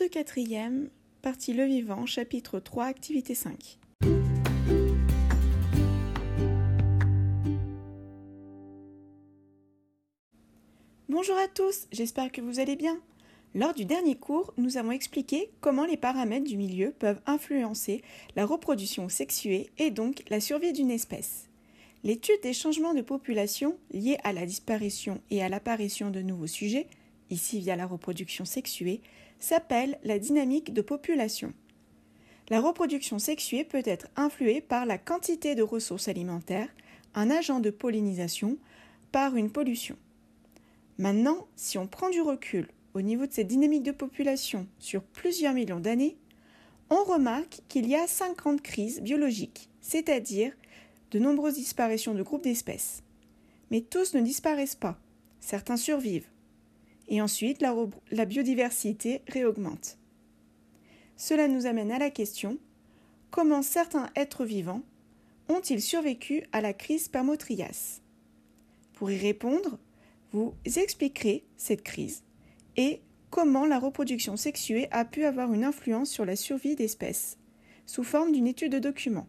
De quatrième, partie Le Vivant, chapitre 3, activité 5. Bonjour à tous, j'espère que vous allez bien. Lors du dernier cours, nous avons expliqué comment les paramètres du milieu peuvent influencer la reproduction sexuée et donc la survie d'une espèce. L'étude des changements de population liés à la disparition et à l'apparition de nouveaux sujets, ici via la reproduction sexuée, s'appelle la dynamique de population. La reproduction sexuée peut être influée par la quantité de ressources alimentaires, un agent de pollinisation, par une pollution. Maintenant, si on prend du recul au niveau de cette dynamique de population sur plusieurs millions d'années, on remarque qu'il y a cinq grandes crises biologiques, c'est-à-dire de nombreuses disparitions de groupes d'espèces. Mais tous ne disparaissent pas, certains survivent. Et ensuite, la, biodiversité réaugmente. Cela nous amène à la question comment certains êtres vivants ont-ils survécu à la crise Spermotrias Pour y répondre, vous expliquerez cette crise et comment la reproduction sexuée a pu avoir une influence sur la survie d'espèces, sous forme d'une étude de document.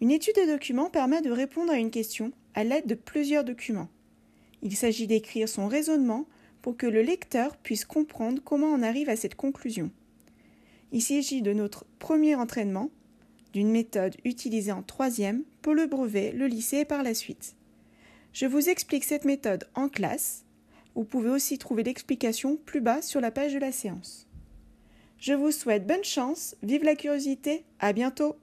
Une étude de document permet de répondre à une question à l'aide de plusieurs documents. Il s'agit d'écrire son raisonnement pour que le lecteur puisse comprendre comment on arrive à cette conclusion. Il s'agit de notre premier entraînement, d'une méthode utilisée en troisième pour le brevet, le lycée et par la suite. Je vous explique cette méthode en classe. Vous pouvez aussi trouver l'explication plus bas sur la page de la séance. Je vous souhaite bonne chance, vive la curiosité, à bientôt